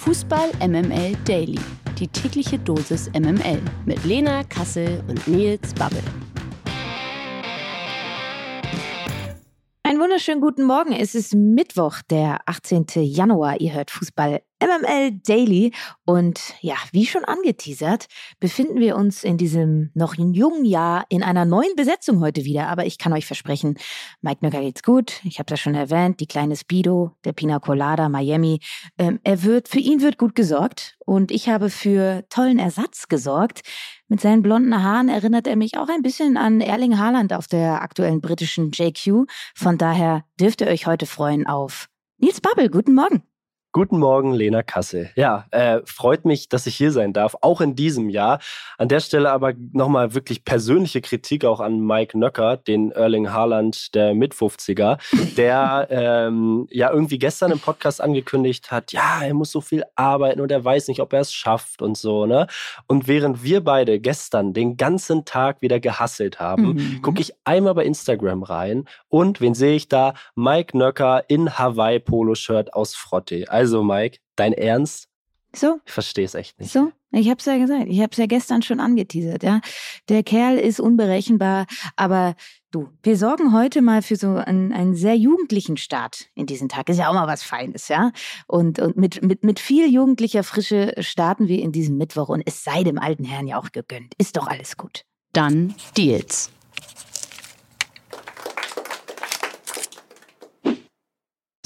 Fußball MML Daily. Die tägliche Dosis MML mit Lena Kassel und Nils Babbel. Einen wunderschönen guten Morgen. Es ist Mittwoch, der 18. Januar. Ihr hört Fußball MML Daily. Und ja, wie schon angeteasert, befinden wir uns in diesem noch jungen Jahr in einer neuen Besetzung heute wieder. Aber ich kann euch versprechen, Mike Nöcker geht's gut. Ich habe das schon erwähnt, die kleine Speedo, der Pina Colada, Miami. Ähm, er wird, für ihn wird gut gesorgt. Und ich habe für tollen Ersatz gesorgt. Mit seinen blonden Haaren erinnert er mich auch ein bisschen an Erling Haaland auf der aktuellen britischen JQ. Von daher dürft ihr euch heute freuen auf Nils Babbel. Guten Morgen. Guten Morgen, Lena Kassel. Ja, äh, freut mich, dass ich hier sein darf, auch in diesem Jahr. An der Stelle aber nochmal wirklich persönliche Kritik auch an Mike Nöcker, den Erling Haaland der Mit-50er, der ähm, ja irgendwie gestern im Podcast angekündigt hat, ja, er muss so viel arbeiten und er weiß nicht, ob er es schafft und so, ne? Und während wir beide gestern den ganzen Tag wieder gehasselt haben, mhm. gucke ich einmal bei Instagram rein und wen sehe ich da? Mike Nöcker in Hawaii-Polo-Shirt aus Frotte also, Mike, dein Ernst? So. Ich verstehe es echt nicht. So, ich habe es ja gesagt. Ich habe es ja gestern schon angeteasert. Ja, der Kerl ist unberechenbar, aber du, wir sorgen heute mal für so einen, einen sehr jugendlichen Start in diesen Tag. Ist ja auch mal was Feines, ja. Und, und mit, mit, mit viel jugendlicher Frische starten wir in diesem Mittwoch und es sei dem alten Herrn ja auch gegönnt. Ist doch alles gut. Dann Deals.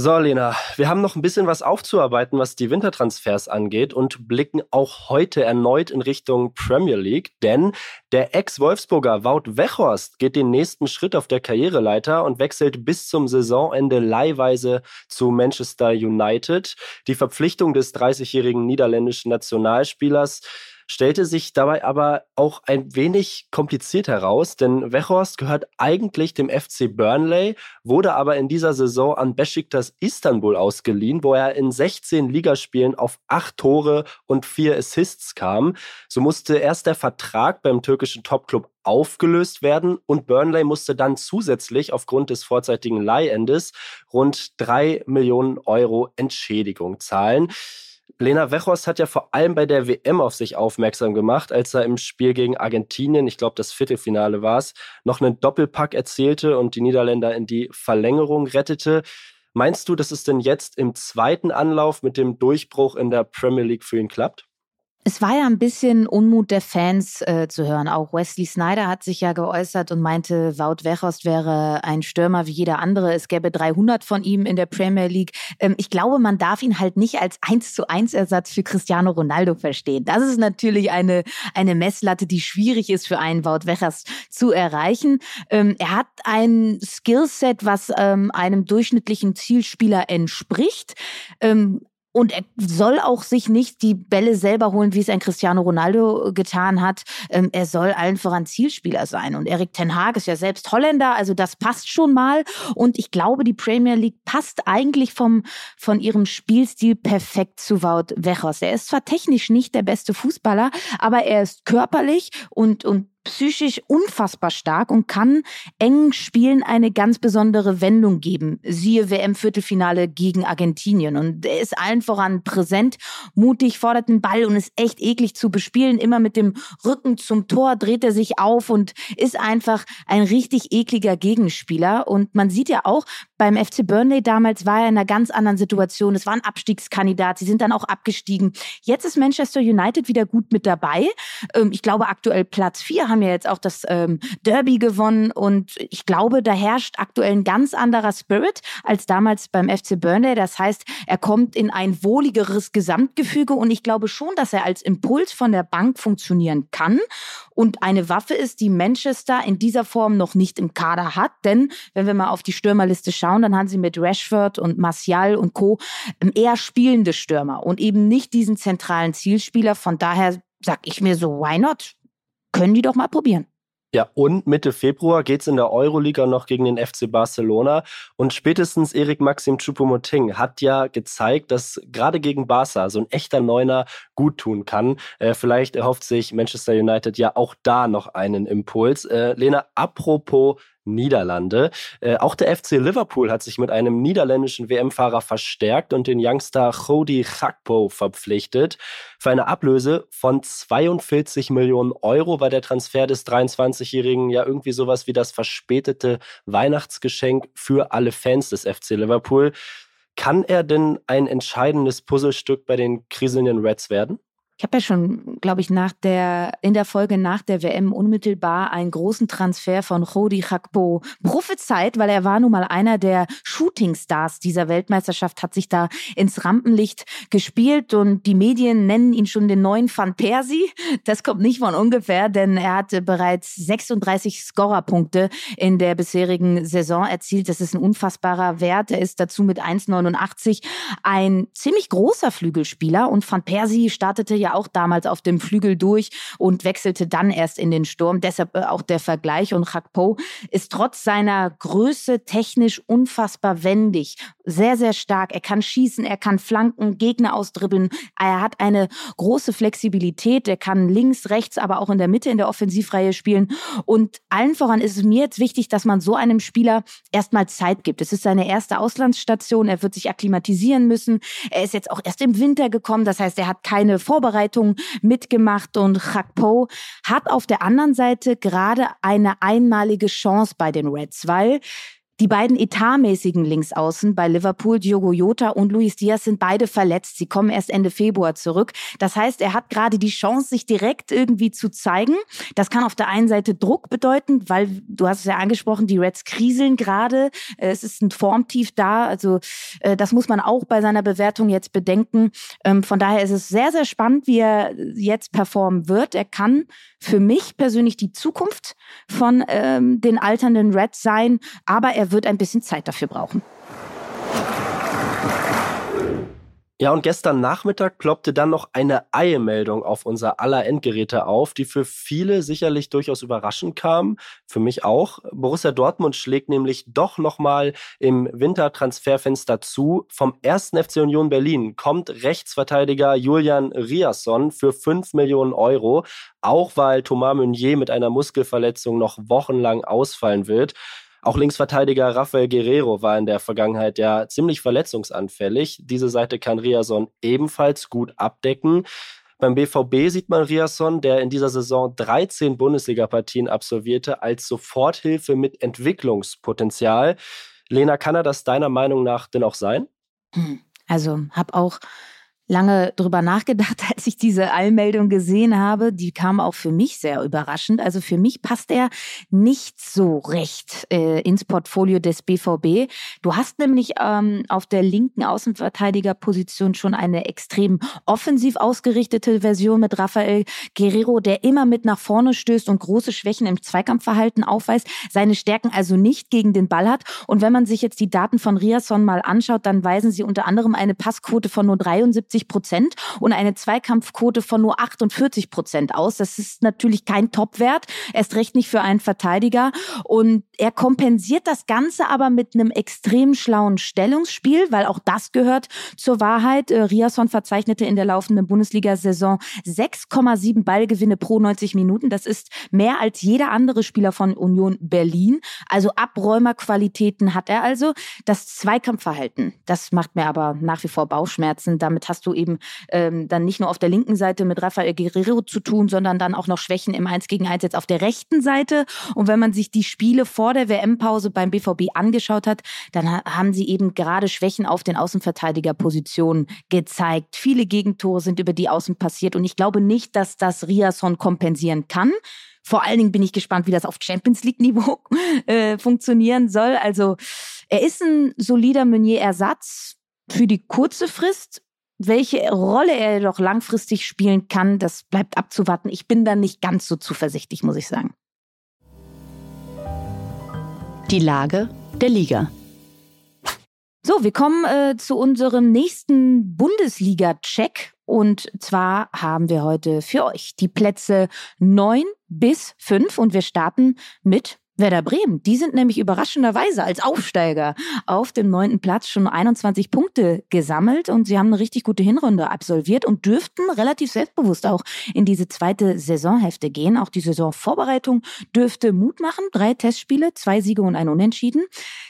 So, Lena, wir haben noch ein bisschen was aufzuarbeiten, was die Wintertransfers angeht und blicken auch heute erneut in Richtung Premier League, denn der Ex-Wolfsburger Wout Weghorst geht den nächsten Schritt auf der Karriereleiter und wechselt bis zum Saisonende leihweise zu Manchester United. Die Verpflichtung des 30-jährigen niederländischen Nationalspielers stellte sich dabei aber auch ein wenig kompliziert heraus, denn Weghorst gehört eigentlich dem FC Burnley, wurde aber in dieser Saison an Besiktas Istanbul ausgeliehen, wo er in 16 Ligaspielen auf acht Tore und vier Assists kam. So musste erst der Vertrag beim türkischen Topclub aufgelöst werden und Burnley musste dann zusätzlich aufgrund des vorzeitigen Leihendes rund drei Millionen Euro Entschädigung zahlen. Lena Wechhorst hat ja vor allem bei der WM auf sich aufmerksam gemacht, als er im Spiel gegen Argentinien, ich glaube das Viertelfinale war es, noch einen Doppelpack erzählte und die Niederländer in die Verlängerung rettete. Meinst du, dass es denn jetzt im zweiten Anlauf mit dem Durchbruch in der Premier League für ihn klappt? Es war ja ein bisschen Unmut der Fans äh, zu hören. Auch Wesley Snyder hat sich ja geäußert und meinte, Wout Weghorst wäre ein Stürmer wie jeder andere. Es gäbe 300 von ihm in der Premier League. Ähm, ich glaube, man darf ihn halt nicht als 1 zu 1 Ersatz für Cristiano Ronaldo verstehen. Das ist natürlich eine, eine Messlatte, die schwierig ist für einen Wout Weghorst zu erreichen. Ähm, er hat ein Skillset, was ähm, einem durchschnittlichen Zielspieler entspricht. Und er soll auch sich nicht die Bälle selber holen, wie es ein Cristiano Ronaldo getan hat. Ähm, er soll allen voran Zielspieler sein. Und Erik Ten Haag ist ja selbst Holländer, also das passt schon mal. Und ich glaube, die Premier League passt eigentlich vom, von ihrem Spielstil perfekt zu Wout Wechers. Er ist zwar technisch nicht der beste Fußballer, aber er ist körperlich und, und psychisch unfassbar stark und kann engen Spielen eine ganz besondere Wendung geben. Siehe WM-Viertelfinale gegen Argentinien. Und er ist allen voran präsent, mutig, fordert den Ball und ist echt eklig zu bespielen. Immer mit dem Rücken zum Tor dreht er sich auf und ist einfach ein richtig ekliger Gegenspieler. Und man sieht ja auch, beim FC Burnley damals war er in einer ganz anderen Situation. Es war ein Abstiegskandidat. Sie sind dann auch abgestiegen. Jetzt ist Manchester United wieder gut mit dabei. Ähm, ich glaube aktuell Platz vier haben ja jetzt auch das ähm, Derby gewonnen und ich glaube, da herrscht aktuell ein ganz anderer Spirit als damals beim FC Burnley. Das heißt, er kommt in ein wohligeres Gesamtgefüge und ich glaube schon, dass er als Impuls von der Bank funktionieren kann und eine Waffe ist, die Manchester in dieser Form noch nicht im Kader hat. Denn wenn wir mal auf die Stürmerliste schauen, dann haben sie mit Rashford und Martial und Co. Ähm, eher spielende Stürmer und eben nicht diesen zentralen Zielspieler. Von daher sag ich mir so, why not? können die doch mal probieren. Ja, und Mitte Februar geht es in der Euroliga noch gegen den FC Barcelona. Und spätestens Erik Maxim Choupo-Moting hat ja gezeigt, dass gerade gegen Barca so ein echter Neuner gut tun kann. Äh, vielleicht erhofft sich Manchester United ja auch da noch einen Impuls. Äh, Lena, apropos Niederlande. Äh, auch der FC Liverpool hat sich mit einem niederländischen WM-Fahrer verstärkt und den Youngster Jody Gakpo verpflichtet. Für eine Ablöse von 42 Millionen Euro war der Transfer des 23-Jährigen ja irgendwie sowas wie das verspätete Weihnachtsgeschenk für alle Fans des FC Liverpool. Kann er denn ein entscheidendes Puzzlestück bei den kriselnden Reds werden? Ich habe ja schon, glaube ich, nach der, in der Folge nach der WM unmittelbar einen großen Transfer von Rodi Chakpo prophezeit, weil er war nun mal einer der Shootingstars dieser Weltmeisterschaft, hat sich da ins Rampenlicht gespielt und die Medien nennen ihn schon den neuen Van Persie. Das kommt nicht von ungefähr, denn er hatte bereits 36 Scorerpunkte in der bisherigen Saison erzielt. Das ist ein unfassbarer Wert. Er ist dazu mit 1,89 ein ziemlich großer Flügelspieler und Van Persie startete ja auch damals auf dem Flügel durch und wechselte dann erst in den Sturm. Deshalb äh, auch der Vergleich. Und Chakpo ist trotz seiner Größe technisch unfassbar wendig, sehr, sehr stark. Er kann schießen, er kann flanken, Gegner ausdribbeln. Er hat eine große Flexibilität. Er kann links, rechts, aber auch in der Mitte in der Offensivreihe spielen. Und allen voran ist es mir jetzt wichtig, dass man so einem Spieler erstmal Zeit gibt. Es ist seine erste Auslandsstation. Er wird sich akklimatisieren müssen. Er ist jetzt auch erst im Winter gekommen. Das heißt, er hat keine Vorbereitung Vorbereitung mitgemacht und Chakpo hat auf der anderen Seite gerade eine einmalige Chance bei den Reds, weil die beiden etatmäßigen Linksaußen bei Liverpool, Diogo Jota und Luis Diaz, sind beide verletzt. Sie kommen erst Ende Februar zurück. Das heißt, er hat gerade die Chance, sich direkt irgendwie zu zeigen. Das kann auf der einen Seite Druck bedeuten, weil du hast es ja angesprochen, die Reds kriseln gerade. Es ist ein Formtief da. Also äh, das muss man auch bei seiner Bewertung jetzt bedenken. Ähm, von daher ist es sehr, sehr spannend, wie er jetzt performen wird. Er kann für mich persönlich die Zukunft von ähm, den alternden Reds sein, aber er wird ein bisschen Zeit dafür brauchen. Ja, und gestern Nachmittag ploppte dann noch eine Eilmeldung auf unser aller Endgeräte auf, die für viele sicherlich durchaus überraschend kam, für mich auch. Borussia Dortmund schlägt nämlich doch nochmal im Wintertransferfenster zu. Vom 1. FC Union Berlin kommt Rechtsverteidiger Julian Riasson für 5 Millionen Euro, auch weil Thomas Meunier mit einer Muskelverletzung noch wochenlang ausfallen wird. Auch Linksverteidiger Rafael Guerrero war in der Vergangenheit ja ziemlich verletzungsanfällig. Diese Seite kann Riason ebenfalls gut abdecken. Beim BVB sieht man Riasson, der in dieser Saison 13 Bundesliga-Partien absolvierte, als Soforthilfe mit Entwicklungspotenzial. Lena, kann er das deiner Meinung nach denn auch sein? Hm, also, habe auch lange drüber nachgedacht, als ich diese Allmeldung gesehen habe. Die kam auch für mich sehr überraschend. Also für mich passt er nicht so recht äh, ins Portfolio des BVB. Du hast nämlich ähm, auf der linken Außenverteidigerposition schon eine extrem offensiv ausgerichtete Version mit Rafael Guerrero, der immer mit nach vorne stößt und große Schwächen im Zweikampfverhalten aufweist, seine Stärken also nicht gegen den Ball hat. Und wenn man sich jetzt die Daten von Riasson mal anschaut, dann weisen sie unter anderem eine Passquote von nur 73 70 Prozent und eine Zweikampfquote von nur 48 Prozent aus. Das ist natürlich kein Topwert, erst recht nicht für einen Verteidiger. Und er kompensiert das Ganze aber mit einem extrem schlauen Stellungsspiel, weil auch das gehört zur Wahrheit. Äh, Riasson verzeichnete in der laufenden Bundesliga-Saison 6,7 Ballgewinne pro 90 Minuten. Das ist mehr als jeder andere Spieler von Union Berlin. Also Abräumerqualitäten hat er also. Das Zweikampfverhalten, das macht mir aber nach wie vor Bauchschmerzen. Damit du eben ähm, dann nicht nur auf der linken Seite mit Rafael Guerrero zu tun, sondern dann auch noch Schwächen im 1 gegen 1 jetzt auf der rechten Seite. Und wenn man sich die Spiele vor der WM-Pause beim BVB angeschaut hat, dann haben sie eben gerade Schwächen auf den Außenverteidigerpositionen gezeigt. Viele Gegentore sind über die Außen passiert und ich glaube nicht, dass das Riasson kompensieren kann. Vor allen Dingen bin ich gespannt, wie das auf Champions League-Niveau äh, funktionieren soll. Also er ist ein solider Meunier-Ersatz für die kurze Frist. Welche Rolle er doch langfristig spielen kann, das bleibt abzuwarten. Ich bin da nicht ganz so zuversichtlich, muss ich sagen. Die Lage der Liga. So, wir kommen äh, zu unserem nächsten Bundesliga-Check. Und zwar haben wir heute für euch die Plätze 9 bis 5 und wir starten mit Werder Bremen, die sind nämlich überraschenderweise als Aufsteiger auf dem neunten Platz schon 21 Punkte gesammelt und sie haben eine richtig gute Hinrunde absolviert und dürften relativ selbstbewusst auch in diese zweite Saisonhälfte gehen. Auch die Saisonvorbereitung dürfte Mut machen. Drei Testspiele, zwei Siege und ein Unentschieden.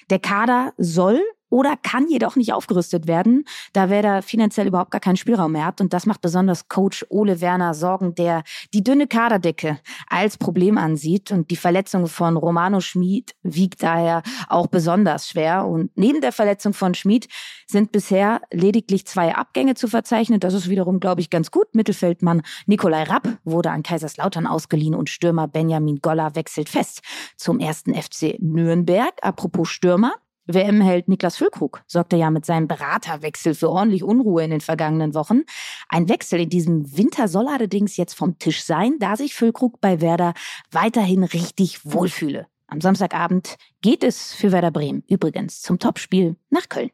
Der Kader soll oder kann jedoch nicht aufgerüstet werden, da Werder finanziell überhaupt gar keinen Spielraum mehr hat. Und das macht besonders Coach Ole Werner Sorgen, der die dünne Kaderdecke als Problem ansieht. Und die Verletzung von Romano Schmid wiegt daher auch besonders schwer. Und neben der Verletzung von Schmid sind bisher lediglich zwei Abgänge zu verzeichnen. Das ist wiederum, glaube ich, ganz gut. Mittelfeldmann Nikolai Rapp wurde an Kaiserslautern ausgeliehen und Stürmer Benjamin Goller wechselt fest zum ersten FC Nürnberg. Apropos Stürmer. WM-Held Niklas Füllkrug sorgte ja mit seinem Beraterwechsel für ordentlich Unruhe in den vergangenen Wochen. Ein Wechsel in diesem Winter soll allerdings jetzt vom Tisch sein, da sich Füllkrug bei Werder weiterhin richtig wohlfühle. Am Samstagabend geht es für Werder Bremen übrigens zum Topspiel nach Köln.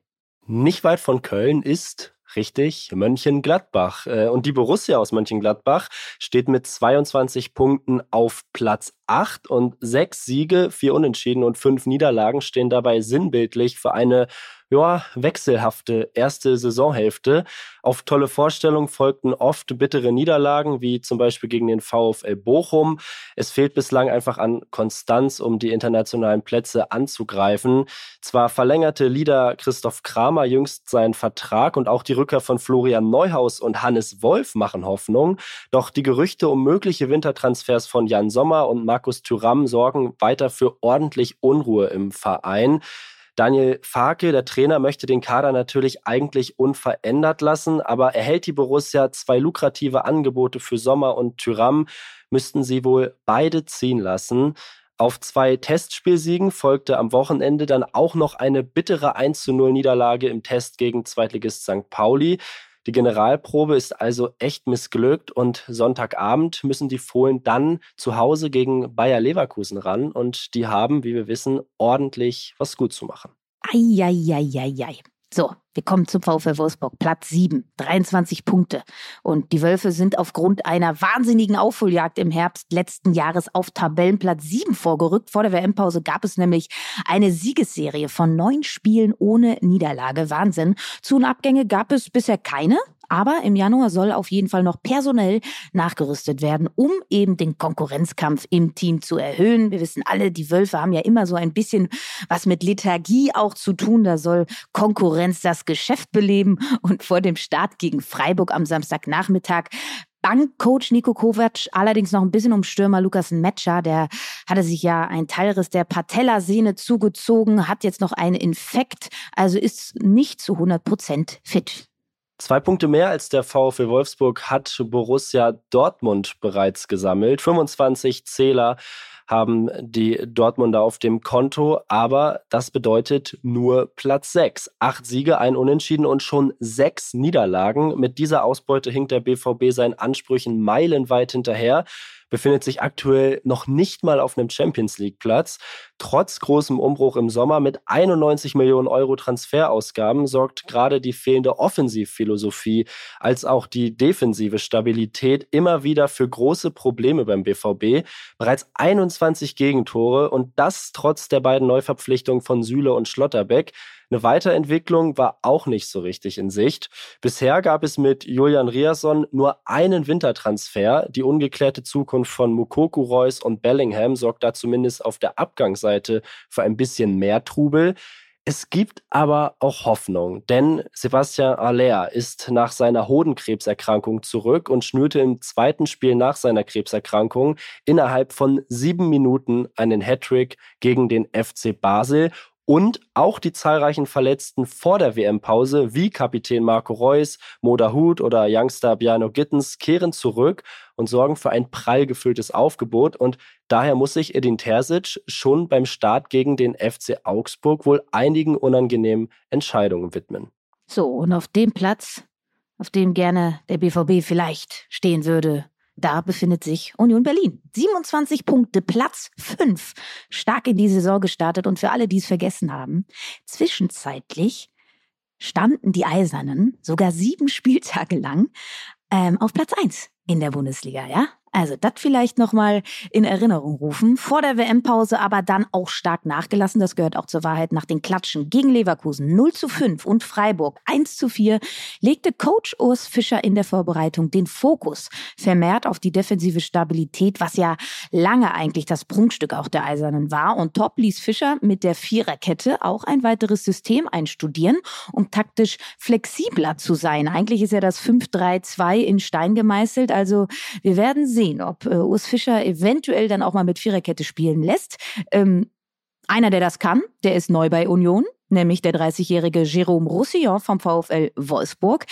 Nicht weit von Köln ist Richtig, Mönchengladbach. Äh, und die Borussia aus Mönchengladbach steht mit 22 Punkten auf Platz 8 und sechs Siege, vier Unentschieden und fünf Niederlagen stehen dabei sinnbildlich für eine ja, wechselhafte erste Saisonhälfte. Auf tolle Vorstellungen folgten oft bittere Niederlagen, wie zum Beispiel gegen den VfL Bochum. Es fehlt bislang einfach an Konstanz, um die internationalen Plätze anzugreifen. Zwar verlängerte Lieder Christoph Kramer jüngst seinen Vertrag und auch die Rückkehr von Florian Neuhaus und Hannes Wolf machen Hoffnung. Doch die Gerüchte um mögliche Wintertransfers von Jan Sommer und Markus Thüram sorgen weiter für ordentlich Unruhe im Verein. Daniel Farke, der Trainer, möchte den Kader natürlich eigentlich unverändert lassen, aber erhält die Borussia zwei lukrative Angebote für Sommer und Tyram, müssten sie wohl beide ziehen lassen. Auf zwei Testspielsiegen folgte am Wochenende dann auch noch eine bittere 1 zu 0 Niederlage im Test gegen Zweitligist St. Pauli. Die Generalprobe ist also echt missglückt und Sonntagabend müssen die Fohlen dann zu Hause gegen Bayer Leverkusen ran und die haben, wie wir wissen, ordentlich was gut zu machen. Eieieiei. So, wir kommen zum VfL Wolfsburg. Platz 7, 23 Punkte. Und die Wölfe sind aufgrund einer wahnsinnigen Aufholjagd im Herbst letzten Jahres auf Tabellenplatz 7 vorgerückt. Vor der WM-Pause gab es nämlich eine Siegesserie von neun Spielen ohne Niederlage. Wahnsinn. Zu- und Abgänge gab es bisher keine. Aber im Januar soll auf jeden Fall noch personell nachgerüstet werden, um eben den Konkurrenzkampf im Team zu erhöhen. Wir wissen alle, die Wölfe haben ja immer so ein bisschen was mit Lethargie auch zu tun. Da soll Konkurrenz das Geschäft beleben. Und vor dem Start gegen Freiburg am Samstagnachmittag Bankcoach Nico Kovac allerdings noch ein bisschen um Stürmer Lukas Metscher. Der hatte sich ja ein Teilriss der Patellasehne zugezogen, hat jetzt noch einen Infekt, also ist nicht zu 100 Prozent fit. Zwei Punkte mehr als der VfL Wolfsburg hat Borussia Dortmund bereits gesammelt. 25 Zähler haben die Dortmunder auf dem Konto, aber das bedeutet nur Platz 6. Acht Siege, ein Unentschieden und schon sechs Niederlagen. Mit dieser Ausbeute hinkt der BVB seinen Ansprüchen meilenweit hinterher befindet sich aktuell noch nicht mal auf einem Champions League Platz. Trotz großem Umbruch im Sommer mit 91 Millionen Euro Transferausgaben sorgt gerade die fehlende Offensivphilosophie als auch die defensive Stabilität immer wieder für große Probleme beim BVB. Bereits 21 Gegentore und das trotz der beiden Neuverpflichtungen von Süle und Schlotterbeck. Eine Weiterentwicklung war auch nicht so richtig in Sicht. Bisher gab es mit Julian Riasson nur einen Wintertransfer. Die ungeklärte Zukunft von Mukoku Reus und Bellingham sorgt da zumindest auf der Abgangsseite für ein bisschen mehr Trubel. Es gibt aber auch Hoffnung, denn Sebastian Aller ist nach seiner Hodenkrebserkrankung zurück und schnürte im zweiten Spiel nach seiner Krebserkrankung innerhalb von sieben Minuten einen Hattrick gegen den FC Basel und auch die zahlreichen Verletzten vor der WM-Pause, wie Kapitän Marco Reus, Moda Hut oder Youngster Biano Gittens, kehren zurück und sorgen für ein prall gefülltes Aufgebot. Und daher muss sich Edin Terzic schon beim Start gegen den FC Augsburg wohl einigen unangenehmen Entscheidungen widmen. So, und auf dem Platz, auf dem gerne der BVB vielleicht stehen würde, da befindet sich Union Berlin. 27 Punkte, Platz 5. Stark in die Saison gestartet und für alle, die es vergessen haben, zwischenzeitlich standen die Eisernen sogar sieben Spieltage lang ähm, auf Platz 1 in der Bundesliga, ja? Also das vielleicht nochmal in Erinnerung rufen. Vor der WM-Pause aber dann auch stark nachgelassen. Das gehört auch zur Wahrheit. Nach den Klatschen gegen Leverkusen 0 zu 5 und Freiburg 1 zu 4 legte Coach Urs Fischer in der Vorbereitung den Fokus vermehrt auf die defensive Stabilität, was ja lange eigentlich das Prunkstück auch der Eisernen war. Und top ließ Fischer mit der Viererkette auch ein weiteres System einstudieren, um taktisch flexibler zu sein. Eigentlich ist ja das 5-3-2 in Stein gemeißelt. Also wir werden sehen, sehen, ob äh, Urs Fischer eventuell dann auch mal mit Viererkette spielen lässt. Ähm, einer, der das kann, der ist neu bei Union, nämlich der 30-jährige Jérôme Roussillon vom VfL Wolfsburg.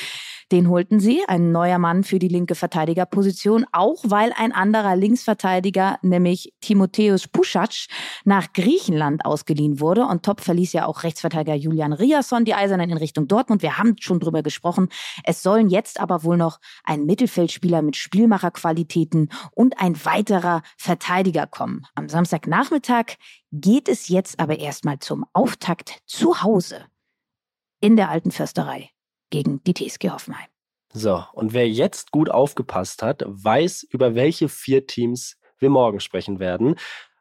Den holten sie, ein neuer Mann für die linke Verteidigerposition, auch weil ein anderer Linksverteidiger, nämlich Timotheus Puschatsch, nach Griechenland ausgeliehen wurde. Und top verließ ja auch Rechtsverteidiger Julian Riasson die Eisernen in Richtung Dortmund. Wir haben schon drüber gesprochen. Es sollen jetzt aber wohl noch ein Mittelfeldspieler mit Spielmacherqualitäten und ein weiterer Verteidiger kommen. Am Samstagnachmittag geht es jetzt aber erstmal zum Auftakt zu Hause in der alten Försterei gegen die TSG Hoffenheim. So, und wer jetzt gut aufgepasst hat, weiß, über welche vier Teams wir morgen sprechen werden.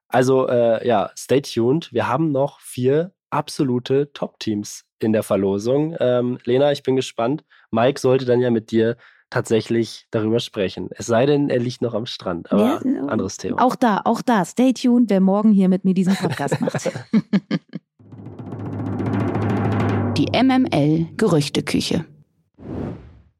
Also äh, ja, stay tuned. Wir haben noch vier absolute Top-Teams in der Verlosung. Ähm, Lena, ich bin gespannt. Mike sollte dann ja mit dir tatsächlich darüber sprechen. Es sei denn, er liegt noch am Strand. Aber ja, anderes Thema. Auch da, auch da. Stay tuned, wer morgen hier mit mir diesen Podcast macht. Die MML Gerüchteküche.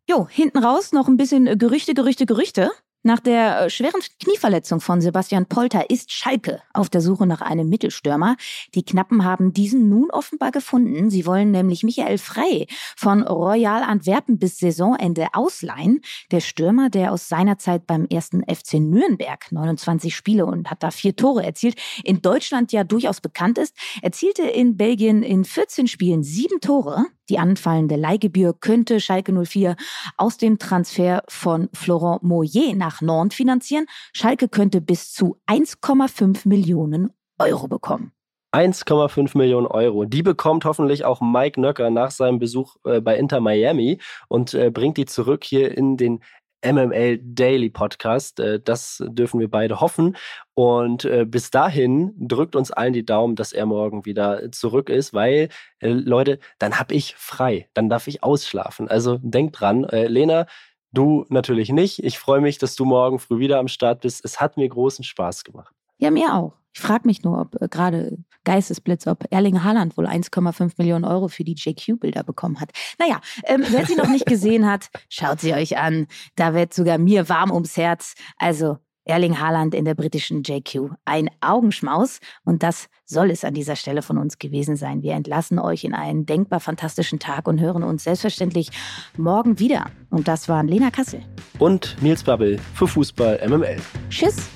Jo, hinten raus noch ein bisschen Gerüchte, Gerüchte, Gerüchte. Nach der äh, schweren Knieverletzung von Sebastian Polter ist Schalke auf der Suche nach einem Mittelstürmer. Die Knappen haben diesen nun offenbar gefunden. Sie wollen nämlich Michael Frey von Royal Antwerpen bis Saisonende ausleihen. Der Stürmer, der aus seiner Zeit beim ersten FC Nürnberg 29 Spiele und hat da vier Tore erzielt, in Deutschland ja durchaus bekannt ist, erzielte in Belgien in 14 Spielen sieben Tore. Die anfallende Leihgebühr könnte Schalke 04 aus dem Transfer von Florent Moyer nach Nantes finanzieren. Schalke könnte bis zu 1,5 Millionen Euro bekommen. 1,5 Millionen Euro. Die bekommt hoffentlich auch Mike Nöcker nach seinem Besuch äh, bei Inter Miami und äh, bringt die zurück hier in den MML Daily Podcast. Äh, das dürfen wir beide hoffen. Und äh, bis dahin drückt uns allen die Daumen, dass er morgen wieder zurück ist, weil, äh, Leute, dann habe ich frei. Dann darf ich ausschlafen. Also denkt dran, Lena, du natürlich nicht. Ich freue mich, dass du morgen früh wieder am Start bist. Es hat mir großen Spaß gemacht. Ja, mir auch. Ich frage mich nur, ob äh, gerade Geistesblitz, ob Erling Haaland wohl 1,5 Millionen Euro für die JQ-Bilder bekommen hat. Naja, ähm, wer sie noch nicht gesehen hat, schaut sie euch an. Da wird sogar mir warm ums Herz. Also Erling Haaland in der britischen JQ. Ein Augenschmaus. Und das soll es an dieser Stelle von uns gewesen sein. Wir entlassen euch in einen denkbar fantastischen Tag und hören uns selbstverständlich morgen wieder. Und das waren Lena Kassel. Und Nils Babbel für Fußball MML. Tschüss.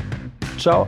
Ciao.